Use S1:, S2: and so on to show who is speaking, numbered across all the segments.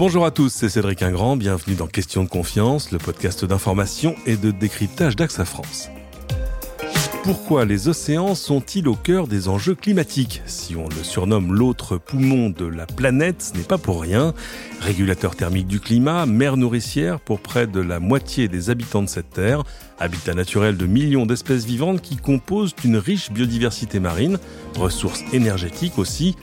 S1: Bonjour à tous, c'est Cédric Ingrand, bienvenue dans Question de confiance, le podcast d'information et de décryptage d'AXA France. Pourquoi les océans sont-ils au cœur des enjeux climatiques? Si on le surnomme l'autre poumon de la planète, ce n'est pas pour rien. Régulateur thermique du climat, mer nourricière pour près de la moitié des habitants de cette terre, habitat naturel de millions d'espèces vivantes qui composent une riche biodiversité marine, ressources énergétiques aussi,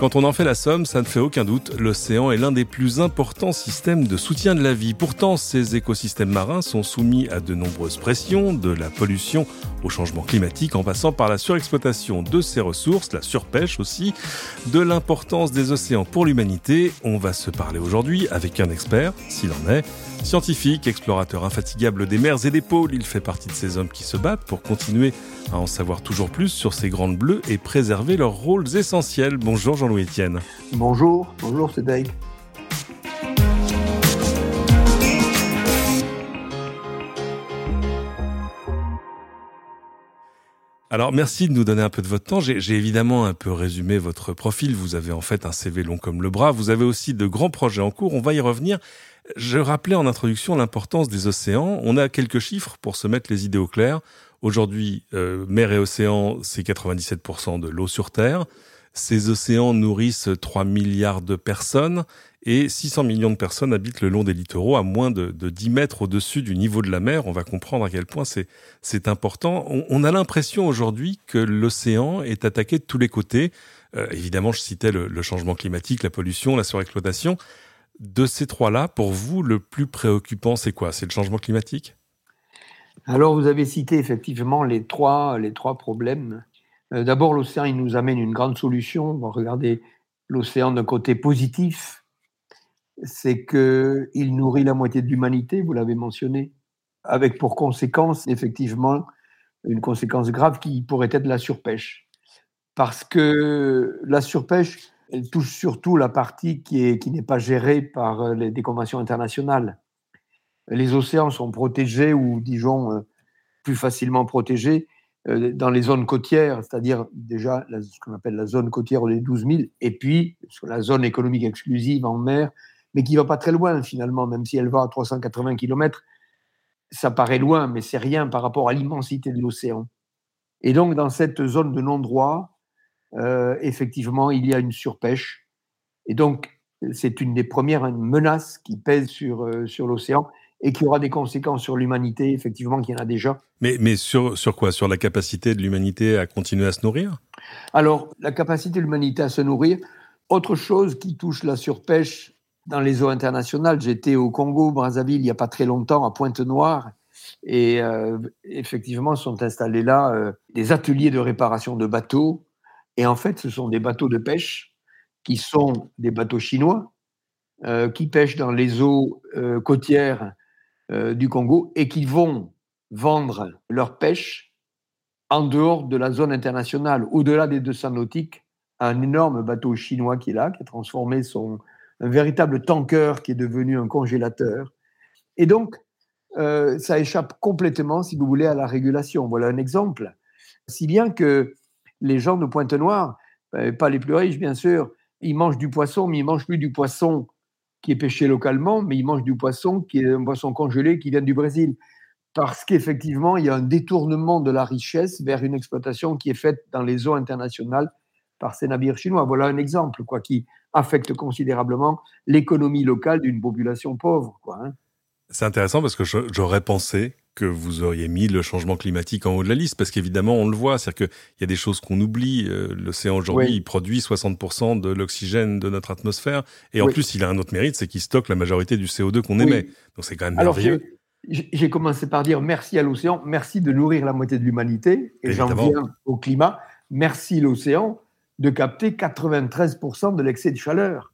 S1: quand on en fait la somme, ça ne fait aucun doute, l'océan est l'un des plus importants systèmes de soutien de la vie. Pourtant, ces écosystèmes marins sont soumis à de nombreuses pressions, de la pollution au changement climatique en passant par la surexploitation de ses ressources, la surpêche aussi, de l'importance des océans pour l'humanité. On va se parler aujourd'hui avec un expert, s'il en est. Scientifique, explorateur infatigable des mers et des pôles, il fait partie de ces hommes qui se battent pour continuer à en savoir toujours plus sur ces grandes bleues et préserver leurs rôles essentiels. Bonjour Jean-Louis Etienne.
S2: Bonjour, bonjour Cédric.
S1: Alors merci de nous donner un peu de votre temps. J'ai évidemment un peu résumé votre profil. Vous avez en fait un CV long comme le bras. Vous avez aussi de grands projets en cours. On va y revenir. Je rappelais en introduction l'importance des océans. On a quelques chiffres pour se mettre les idées au clair. Aujourd'hui, euh, mer et océan, c'est 97% de l'eau sur Terre. Ces océans nourrissent 3 milliards de personnes et 600 millions de personnes habitent le long des littoraux à moins de, 10 mètres au-dessus du niveau de la mer. On va comprendre à quel point c'est important. On, a l'impression aujourd'hui que l'océan est attaqué de tous les côtés. Euh, évidemment, je citais le changement climatique, la pollution, la surexploitation de ces trois-là, pour vous, le plus préoccupant, c'est quoi? C'est le changement climatique?
S2: Alors, vous avez cité effectivement les trois, les trois problèmes. Euh, d'abord, l'océan, il nous amène une grande solution. On va regarder l'océan d'un côté positif. C'est qu'il nourrit la moitié de l'humanité, vous l'avez mentionné, avec pour conséquence, effectivement, une conséquence grave qui pourrait être la surpêche. Parce que la surpêche, elle touche surtout la partie qui n'est pas gérée par euh, les, des conventions internationales. Les océans sont protégés ou, disons, euh, plus facilement protégés dans les zones côtières, c'est-à-dire déjà ce qu'on appelle la zone côtière des 12 000, et puis sur la zone économique exclusive en mer, mais qui ne va pas très loin finalement, même si elle va à 380 km. Ça paraît loin, mais c'est rien par rapport à l'immensité de l'océan. Et donc, dans cette zone de non-droit, euh, effectivement, il y a une surpêche. Et donc, c'est une des premières menaces qui pèsent sur, euh, sur l'océan et qui aura des conséquences sur l'humanité, effectivement, qu'il y en a déjà.
S1: Mais, mais sur, sur quoi? Sur la capacité de l'humanité à continuer à se nourrir?
S2: Alors, la capacité de l'humanité à se nourrir. Autre chose qui touche la surpêche dans les eaux internationales, j'étais au Congo, Brazzaville, il n'y a pas très longtemps, à Pointe-Noire, et euh, effectivement sont installés là des ateliers de réparation de bateaux et en fait, ce sont des bateaux de pêche qui sont des bateaux chinois euh, qui pêchent dans les eaux euh, côtières euh, du Congo et qui vont vendre leur pêche en dehors de la zone internationale, au-delà des 200 nautiques, un énorme bateau chinois qui est là, qui a transformé son un véritable tanker qui est devenu un congélateur. Et donc, ça échappe complètement, si vous voulez, à la régulation. Voilà un exemple. Si bien que les gens de Pointe-Noire, ben, pas les plus riches bien sûr, ils mangent du poisson, mais ils mangent plus du poisson qui est pêché localement, mais ils mangent du poisson qui est un poisson congelé qui vient du Brésil. Parce qu'effectivement, il y a un détournement de la richesse vers une exploitation qui est faite dans les eaux internationales par ces navires chinois. Voilà un exemple quoi, qui affecte considérablement l'économie locale d'une population pauvre. Quoi, hein.
S1: C'est intéressant parce que j'aurais pensé que vous auriez mis le changement climatique en haut de la liste Parce qu'évidemment, on le voit, c'est-à-dire qu'il y a des choses qu'on oublie. Euh, l'océan aujourd'hui, il produit 60% de l'oxygène de notre atmosphère. Et en plus, il a un autre mérite, c'est qu'il stocke la majorité du CO2 qu'on émet. Donc c'est quand même merveilleux.
S2: J'ai commencé par dire merci à l'océan, merci de nourrir la moitié de l'humanité. Et j'en viens au climat. Merci l'océan de capter 93% de l'excès de chaleur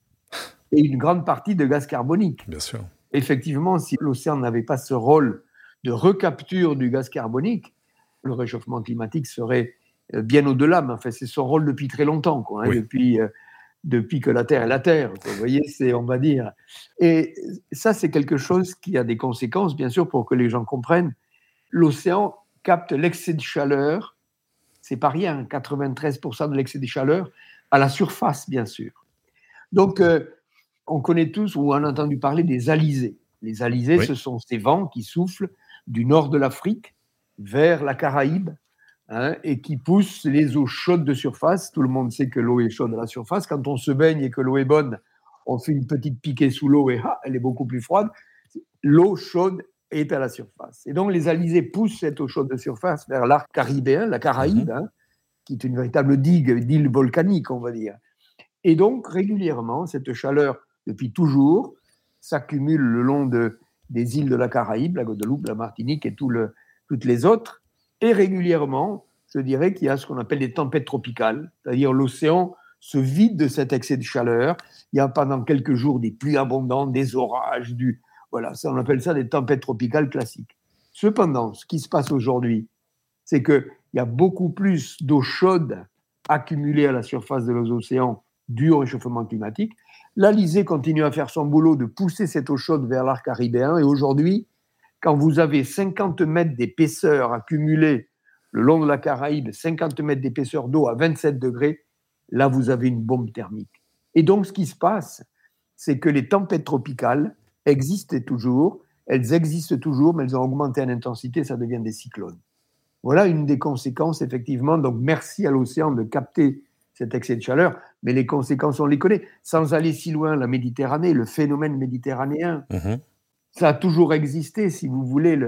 S2: et une grande partie de gaz carbonique.
S1: Bien sûr.
S2: Effectivement, si l'océan n'avait pas ce rôle de recapture du gaz carbonique, le réchauffement climatique serait euh, bien au-delà. Mais enfin, c'est son rôle depuis très longtemps, quoi, hein, depuis, euh, depuis que la Terre est la Terre. Vous voyez, c'est, on va dire. Et ça, c'est quelque chose qui a des conséquences, bien sûr, pour que les gens comprennent. L'océan capte l'excès de chaleur, c'est pas rien, 93% de l'excès de chaleur à la surface, bien sûr. Donc, euh, on connaît tous ou on a entendu parler des alizés. Les alizés, ce sont ces vents qui soufflent du nord de l'Afrique vers la Caraïbe hein, et qui poussent les eaux chaudes de surface. Tout le monde sait que l'eau est chaude à la surface. Quand on se baigne et que l'eau est bonne, on fait une petite piquée sous l'eau et ah, elle est beaucoup plus froide. L'eau chaude est à la surface. Et donc les alizés poussent cette eau chaude de surface vers l'arc caribéen, la Caraïbe, mhm. hein, qui est une véritable digue d'îles volcaniques, on va dire. Et donc régulièrement, cette chaleur, depuis toujours, s'accumule le long de, des îles de la Caraïbe, la Guadeloupe, la Martinique et toutes les autres. Et régulièrement, je dirais qu'il y a ce qu'on appelle des tempêtes tropicales, c'est-à-dire l'océan se vide de cet excès de chaleur. Il y a pendant quelques jours des pluies abondantes, des orages, du voilà, on appelle ça des tempêtes tropicales classiques. Cependant, ce qui se passe aujourd'hui, c'est qu'il y a beaucoup plus d'eau chaude accumulée à la surface de nos océans due au réchauffement climatique. L'Alizé continue à faire son boulot de pousser cette eau chaude vers l'arc caribéen. Et aujourd'hui, quand vous avez 50 mètres d'épaisseur accumulée le long de la Caraïbe, 50 mètres d'épaisseur d'eau à 27 degrés, là, vous avez une bombe thermique. Et donc, ce qui se passe, c'est que les tempêtes tropicales existent toujours, elles existent toujours, mais elles ont augmenté en intensité, ça devient des cyclones. Voilà une des conséquences, effectivement. Donc, merci à l'océan de capter cet excès de chaleur, mais les conséquences, on les connaît. Sans aller si loin, la Méditerranée, le phénomène méditerranéen, mhm. ça a toujours existé, si vous voulez.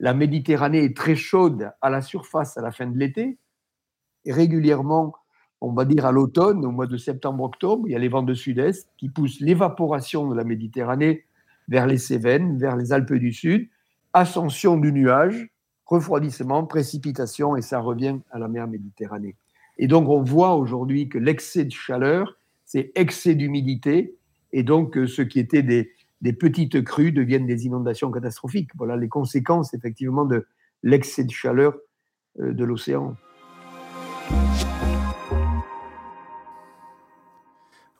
S2: la Méditerranée est très chaude à la surface à la fin de l'été, et régulièrement, on va dire à l'automne, au mois de septembre-octobre, il y a les vents de sud-est qui poussent l'évaporation de la Méditerranée vers les Cévennes, vers les Alpes du Sud, ascension du nuage, refroidissement, précipitation, et ça revient à la mer Méditerranée. Et donc on voit aujourd'hui que l'excès de chaleur, c'est excès d'humidité, et donc euh, ce qui était des, des petites crues deviennent des inondations catastrophiques. Voilà les conséquences effectivement de l'excès de chaleur euh, de l'océan.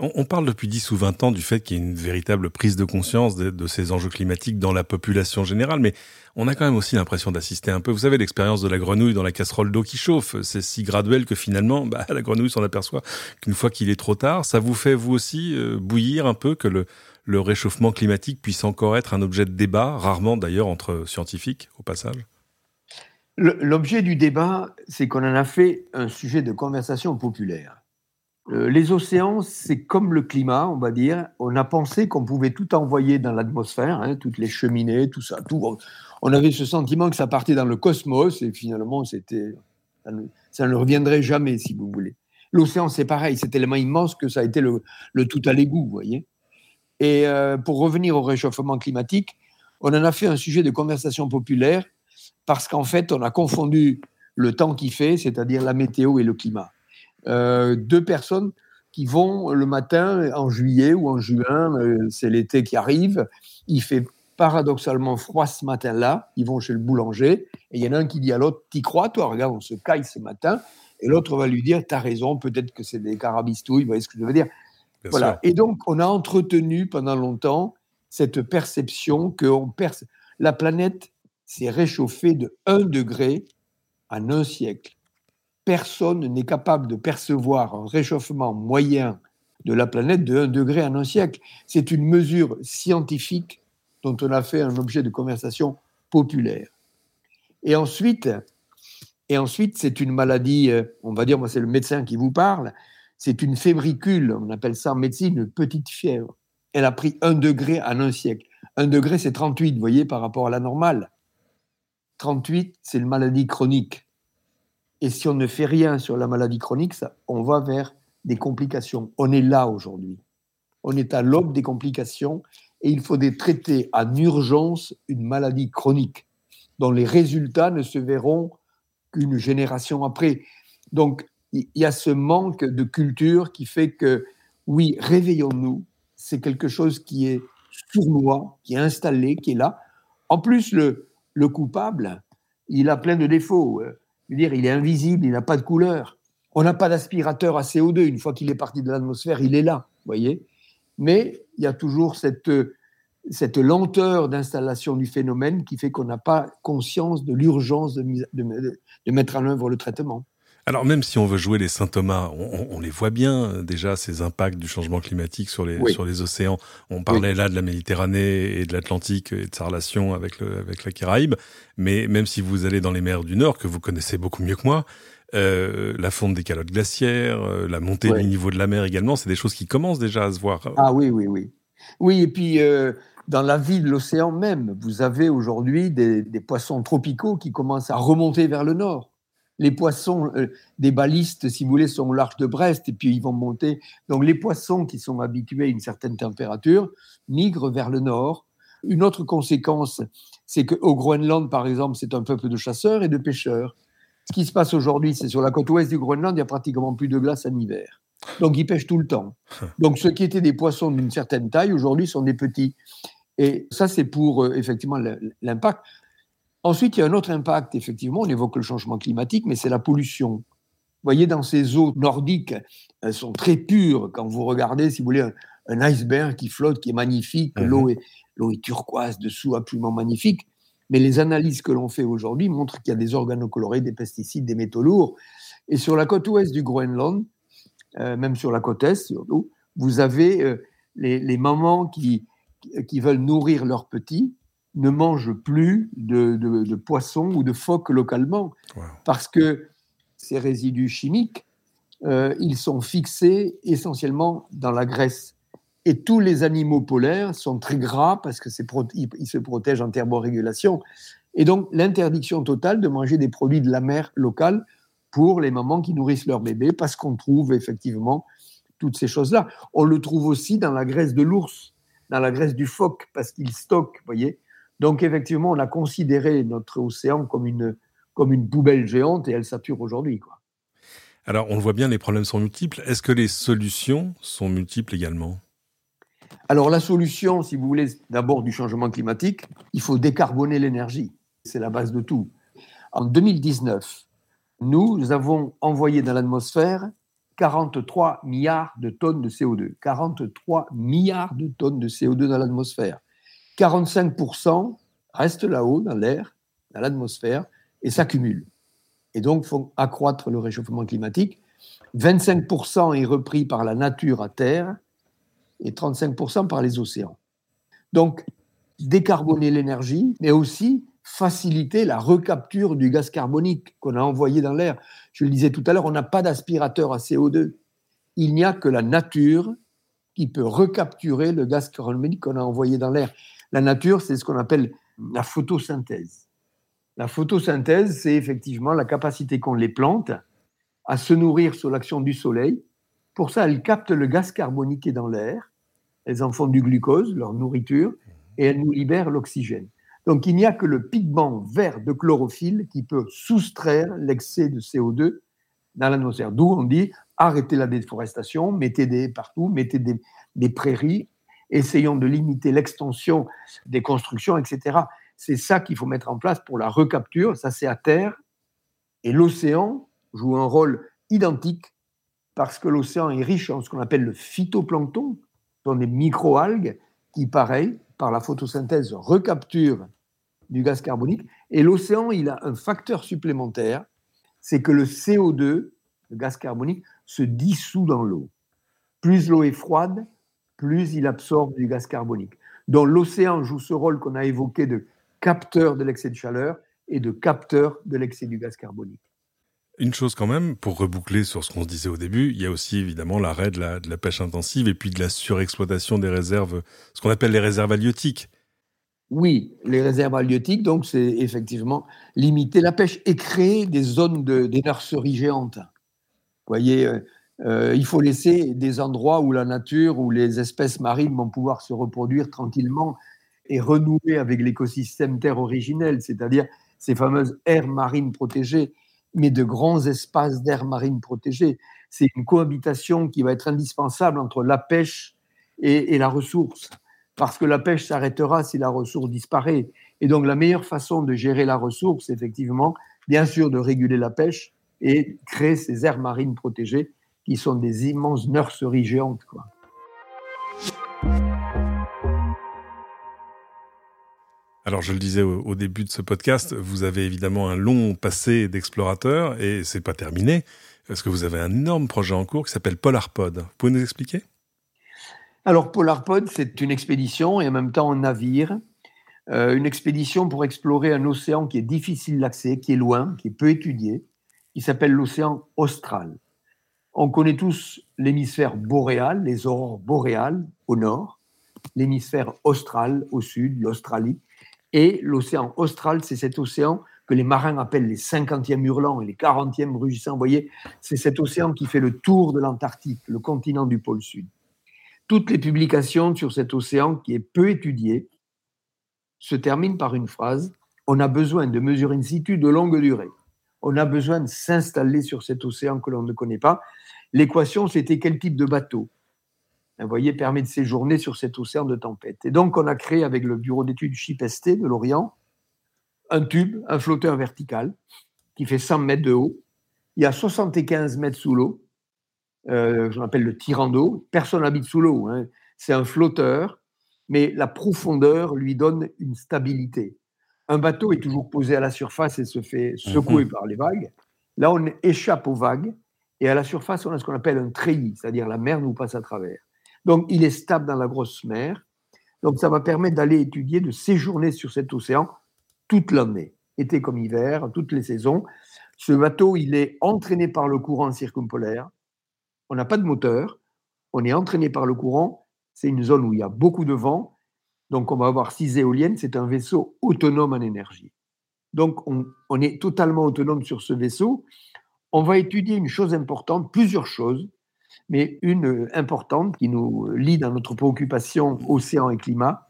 S1: On, parle depuis 10 ou 20 ans du fait qu'il y ait une véritable prise de conscience de, ces enjeux climatiques dans la population générale, mais on a quand même aussi l'impression d'assister un peu. Vous savez, l'expérience de la grenouille dans la casserole d'eau qui chauffe, c'est si graduel que finalement, bah, la grenouille s'en aperçoit qu'une fois qu'il est trop tard. Ça vous fait, vous aussi, euh, bouillir un peu que le, le réchauffement climatique puisse encore être un objet de débat, rarement d'ailleurs entre scientifiques, au passage?
S2: L'objet du débat, c'est qu'on en a fait un sujet de conversation populaire. Euh, les océans, c'est comme le climat, on va dire. On a pensé qu'on pouvait tout envoyer dans l'atmosphère, hein, toutes les cheminées, tout ça. Tout. On avait ce sentiment que ça partait dans le cosmos et finalement, c'était, ça, ne, reviendrait jamais, si vous voulez. L'océan, c'est pareil, c'est tellement immense que ça a été le, tout à l'égout, vous voyez. Et euh, pour revenir au réchauffement climatique, on en a fait un sujet de conversation populaire parce qu'en fait, on a confondu le temps qui fait, c'est-à-dire la météo et le climat. Euh, deux personnes qui vont le matin en juillet ou en juin, euh, c'est l'été qui arrive, il fait paradoxalement froid ce matin-là, ils vont chez le boulanger, et il y en a un qui dit à l'autre, t'y crois toi, regarde, on se caille ce matin, et l'autre va lui dire, t'as raison, peut-être que c'est des carabistouilles, vous voyez ce que je veux dire Voilà. Et donc, on a entretenu pendant longtemps cette perception que on perce... la planète s'est réchauffée de 1 degré en un siècle personne n'est capable de percevoir un réchauffement moyen de la planète de 1 degré en un siècle. C'est une mesure scientifique dont on a fait un objet de conversation populaire. Et ensuite, et ensuite c'est une maladie, euh, on va dire, moi c'est le médecin qui vous parle, c'est une fébricule, on appelle ça en médecine une petite fièvre. Elle a pris 1 degré en un siècle. 1 degré, c'est 38, vous voyez, par rapport à la normale. 38, c'est une maladie chronique. Et si on ne fait rien sur la maladie chronique, ça, on va vers des complications. On est là aujourd'hui. On est à l'aube des complications et il faut traiter en urgence une maladie chronique dont les résultats ne se verront qu'une génération après. Donc, il y a ce manque de culture qui fait que, oui, réveillons-nous. C'est quelque chose qui est sournois, qui est installé, qui est là. En plus, le, le coupable, il a plein de défauts il est invisible, il n'a pas de couleur. On n'a pas d'aspirateur à CO2. Une fois qu'il est parti de l'atmosphère, il est là, voyez. Mais il y a toujours cette, lenteur d'installation du phénomène qui fait qu'on n'a pas conscience de l'urgence de, mettre en œuvre le traitement.
S1: Alors même si on veut jouer les Saint Thomas, on, les voit bien déjà ces impacts du changement climatique sur les sur les océans. On parlait là de la Méditerranée et de l'Atlantique et de sa relation avec le avec la Caraïbe, mais même si vous allez dans les mers du Nord que vous connaissez beaucoup mieux que moi, euh, la fonte des calottes glaciaires, euh, la montée du niveau de la mer également, c'est des choses qui commencent déjà à se voir.
S2: Ah oui oui oui. Oui et puis euh, dans la vie de l'océan même, vous avez aujourd'hui des, des poissons tropicaux qui commencent à remonter vers le nord les poissons euh, des balistes, si vous voulez, sont au large de Brest et puis ils vont monter. Donc les poissons qui sont habitués à une certaine température migrent vers le nord. Une autre conséquence, c'est qu'au Groenland, par exemple, c'est un peuple de chasseurs et de pêcheurs. Ce qui se passe aujourd'hui, c'est sur la côte ouest du Groenland, il n'y a pratiquement plus de glace en hiver. Donc ils pêchent tout le temps. Donc ceux qui étaient des poissons d'une certaine taille, aujourd'hui, sont des petits. Et ça, c'est pour euh, effectivement l'impact. Ensuite, il y a un autre impact, effectivement, on évoque le changement climatique, mais c'est la pollution. Vous voyez, dans ces eaux nordiques, elles sont très pures. Quand vous regardez, si vous voulez, un, iceberg qui flotte, qui est magnifique, mhm. l'eau est, est turquoise dessous, absolument magnifique. Mais les analyses que l'on fait aujourd'hui montrent qu'il y a des organocolorés, des pesticides, des métaux lourds. Et sur la côte ouest du Groenland, euh, même sur la côte est surtout, vous avez euh, les, mamans qui, qui veulent nourrir leurs petits ne mangent plus de, poissons ou de phoques localement, parce que ces résidus chimiques, euh, ils sont fixés essentiellement dans la graisse. Et tous les animaux polaires sont très gras parce que ils se protègent en thermorégulation. Et donc l'interdiction totale de manger des produits de la mer locale pour les mamans qui nourrissent leurs bébés, parce qu'on trouve effectivement toutes ces choses-là. On le trouve aussi dans la graisse de l'ours, dans la graisse du phoque, parce qu'il stocke, voyez, donc effectivement, on a considéré notre océan comme une, comme une poubelle géante et elle sature aujourd'hui. Quoi.
S1: Alors on le voit bien, les problèmes sont multiples. Est-ce que les solutions sont multiples également?
S2: Alors la solution, si vous voulez, d'abord du changement climatique, il faut décarboner l'énergie. C'est la base de tout. En 2019, nous avons envoyé dans l'atmosphère 43 milliards de tonnes de CO2. 43 milliards de tonnes de CO2 dans l'atmosphère. 45% restent là-haut, dans l'air, dans l'atmosphère, et s'accumulent. Et donc, font accroître le réchauffement climatique. 25% est repris par la nature à terre et 35% par les océans. Donc, décarboner l'énergie, mais aussi faciliter la recapture du gaz carbonique qu'on a envoyé dans l'air. Je le disais tout à l'heure, on n'a pas d'aspirateur à CO2. Il n'y a que la nature qui peut recapturer le gaz carbonique qu'on a envoyé dans l'air. La nature, c'est ce qu'on appelle la photosynthèse. La photosynthèse, c'est effectivement la capacité qu'ont les plantes à se nourrir sous l'action du soleil. Pour ça, elles captent le gaz carbonique dans l'air, elles en font du glucose, leur nourriture, et elles nous libèrent l'oxygène. Donc il n'y a que le pigment vert de chlorophylle qui peut soustraire l'excès de CO2 dans l'atmosphère. D'où on dit arrêtez la déforestation, mettez des partout, mettez des prairies, essayons de limiter l'extension des constructions, etc. C'est ça qu'il faut mettre en place pour la recapture. Ça, c'est à terre. Et l'océan joue un rôle identique parce que l'océan est riche en ce qu'on appelle le phytoplancton, sont des microalgues qui, pareil, par la photosynthèse, recapturent du gaz carbonique. Et l'océan, il a un facteur supplémentaire, c'est que le CO2, le gaz carbonique, se dissout dans l'eau. Plus l'eau est froide, plus il absorbe du gaz carbonique. Donc l'océan joue ce rôle qu'on a évoqué de capteur de l'excès de chaleur et de capteur de l'excès du gaz carbonique.
S1: Une chose quand même, pour reboucler sur ce qu'on se disait au début, il y a aussi évidemment l'arrêt de la, pêche intensive et puis de la surexploitation des réserves, ce qu'on appelle les réserves halieutiques.
S2: Oui, les réserves halieutiques, donc c'est effectivement limiter la pêche et créer des zones de, des nurseries géantes. Vous voyez, euh, il faut laisser des endroits où la nature, où les espèces marines vont pouvoir se reproduire tranquillement et renouer avec l'écosystème terre originel, c'est-à-dire ces fameuses aires marines protégées, mais de grands espaces d'aires marines protégées. C'est une cohabitation qui va être indispensable entre la pêche et la ressource, parce que la pêche s'arrêtera si la ressource disparaît. Et donc la meilleure façon de gérer la ressource, effectivement, bien sûr, de réguler la pêche et créer ces aires marines protégées qui sont des immenses nurseries géantes. Quoi.
S1: Alors je le disais au, début de ce podcast, vous avez évidemment un long passé d'explorateur et c'est pas terminé parce que vous avez un énorme projet en cours qui s'appelle PolarPod. Vous pouvez nous expliquer?
S2: Alors PolarPod, c'est une expédition et en même temps un navire. Euh, une expédition pour explorer un océan qui est difficile d'accès, qui est loin, qui est peu étudié, qui s'appelle l'océan austral. On connaît tous l'hémisphère boréal, les aurores boréales au nord, l'hémisphère austral au sud, l'Australie, et l'océan austral, c'est cet océan que les marins appellent les 50e hurlants et les 40e rugissants. Vous voyez, c'est cet océan qui fait le tour de l'Antarctique, le continent du pôle sud. Toutes les publications sur cet océan qui est peu étudié se terminent par une phrase On a besoin de mesurer in situ de longue durée. On a besoin de s'installer sur cet océan que l'on ne connaît pas. L'équation, c'était quel type de bateau? Voyez, permet de séjourner sur cet océan de tempête. Et donc, on a créé avec le bureau d'études SHIP-ST de Lorient un tube, un flotteur vertical qui fait 100 mètres de haut. Il y a 75 mètres sous l'eau, euh, je l'appelle le tirant d'eau. Personne n'habite sous l'eau. Hein. C'est un flotteur, mais la profondeur lui donne une stabilité. Un bateau est toujours posé à la surface et se fait secouer mhm. par les vagues. Là, on échappe aux vagues et à la surface, on a ce qu'on appelle un treillis, c'est-à-dire la mer nous passe à travers. Donc, il est stable dans la grosse mer. Donc, ça va permettre d'aller étudier, de séjourner sur cet océan toute l'année, été comme hiver, toutes les saisons. Ce bateau, il est entraîné par le courant circumpolaire. On n'a pas de moteur. On est entraîné par le courant. C'est une zone où il y a beaucoup de vent. Donc, on va avoir six éoliennes. C'est un vaisseau autonome en énergie. Donc, on, est totalement autonome sur ce vaisseau. On va étudier une chose importante, plusieurs choses mais une importante qui nous lie dans notre préoccupation océan et climat,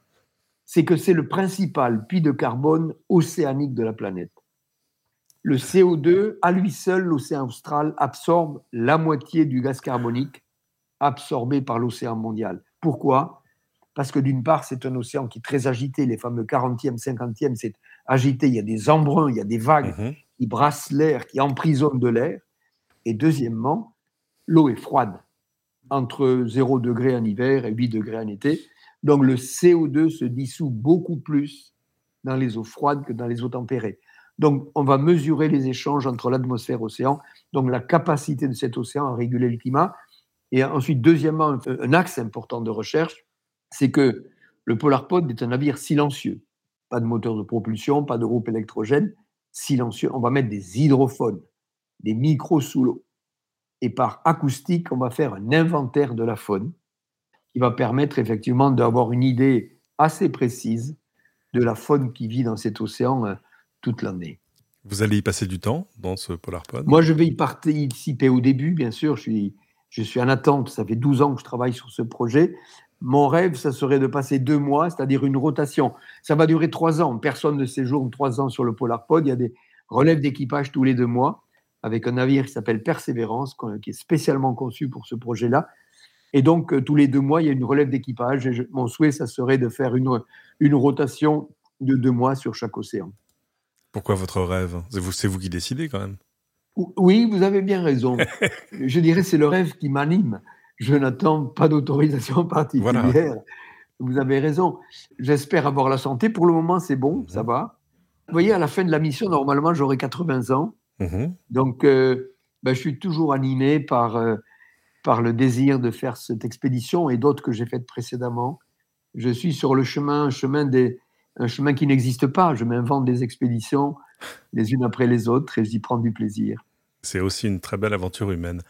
S2: c'est que c'est le principal puits de carbone océanique de la planète. Le CO2, à lui seul, l'océan austral absorbe la moitié du gaz carbonique absorbé par l'océan mondial. Pourquoi? Parce que d'une part, c'est un océan qui est très agité, les fameux 40e, 50e, c'est agité, il y a des embruns, il y a des vagues mhm. qui brassent l'air, qui emprisonnent de l'air. Et deuxièmement, l'eau est froide entre 0 degré en hiver et 8 degrés en été. Donc le CO2 se dissout beaucoup plus dans les eaux froides que dans les eaux tempérées. Donc on va mesurer les échanges entre l'atmosphère et l'océan, donc la capacité de cet océan à réguler le climat. Et ensuite, deuxièmement, un axe important de recherche, c'est que le Polarpod est un navire silencieux. Pas de moteur de propulsion, pas de groupe électrogène, silencieux. On va mettre des hydrophones, des micros sous l'eau et par acoustique, on va faire un inventaire de la faune qui va permettre effectivement d'avoir une idée assez précise de la faune qui vit dans cet océan euh, toute l'année.
S1: Vous allez y passer du temps dans ce PolarPod
S2: Moi, je vais y participer au début, bien sûr. Je suis, je suis en attente. Ça fait 12 ans que je travaille sur ce projet. Mon rêve, ça serait de passer deux mois, c'est-à-dire une rotation. Ça va durer trois ans. Personne ne séjourne trois ans sur le PolarPod. Il y a des relèves d'équipage tous les deux mois avec un navire qui s'appelle Persévérance, qui est spécialement conçu pour ce projet-là. Et donc, euh, tous les deux mois, il y a une relève d'équipage. Et mon souhait, ça serait de faire une, une rotation de deux mois sur chaque océan.
S1: Pourquoi votre rêve? C'est vous, vous qui décidez quand même.
S2: Oui, vous avez bien raison. Je dirais c'est le rêve qui m'anime. Je n'attends pas d'autorisation particulière. Vous avez raison. J'espère avoir la santé. Pour le moment, c'est bon, ça mhm. va. Vous voyez, à la fin de la mission, normalement, j'aurai 80 ans. Mhm. Donc, euh, ben, je suis toujours animé par, euh, par le désir de faire cette expédition et d'autres que j'ai faites précédemment. Je suis sur le chemin, un chemin, des, un chemin qui n'existe pas. Je m'invente des expéditions les unes après les autres et j'y prends du plaisir.
S1: C'est aussi une très belle aventure humaine.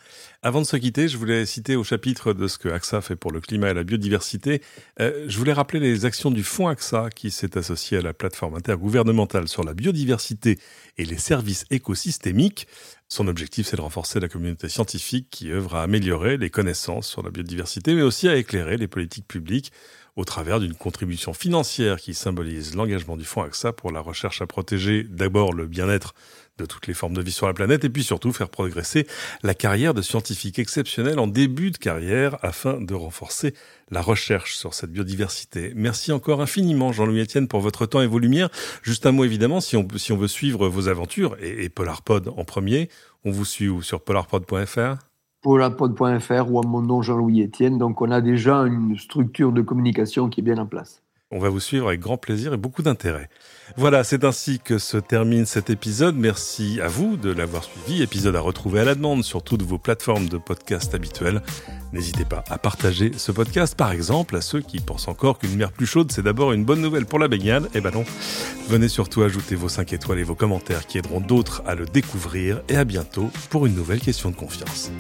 S1: Avant de se quitter, je voulais citer au chapitre de ce que AXA fait pour le climat et la biodiversité, euh, je voulais rappeler les actions du Fonds AXA qui s'est associé à la plateforme intergouvernementale sur la biodiversité et les services écosystémiques. Son objectif, c'est de renforcer la communauté scientifique qui œuvre à améliorer les connaissances sur la biodiversité, mais aussi à éclairer les politiques publiques au travers d'une contribution financière qui symbolise l'engagement du Fonds AXA pour la recherche à protéger d'abord le bien-être de toutes les formes de vie sur la planète et puis surtout faire progresser la carrière de scientifiques exceptionnels en début de carrière afin de renforcer la recherche sur cette biodiversité. Merci encore infiniment Jean-Louis Etienne pour votre temps et vos lumières. Juste un mot évidemment, si on, veut suivre vos aventures et, Polarpod en premier, on vous suit où? Sur polarpod.fr
S2: polarpod.fr ou à mon nom Jean-Louis Etienne. Donc on a déjà une structure de communication qui est bien en place.
S1: On va vous suivre avec grand plaisir et beaucoup d'intérêt. Voilà, c'est ainsi que se termine cet épisode. Merci à vous de l'avoir suivi. Épisode à retrouver à la demande sur toutes vos plateformes de podcast habituelles. N'hésitez pas à partager ce podcast, par exemple, à ceux qui pensent encore qu'une mer plus chaude, c'est d'abord une bonne nouvelle pour la baignade. Eh ben non. Venez surtout ajouter vos 5 étoiles et vos commentaires qui aideront d'autres à le découvrir. Et à bientôt pour une nouvelle question de confiance.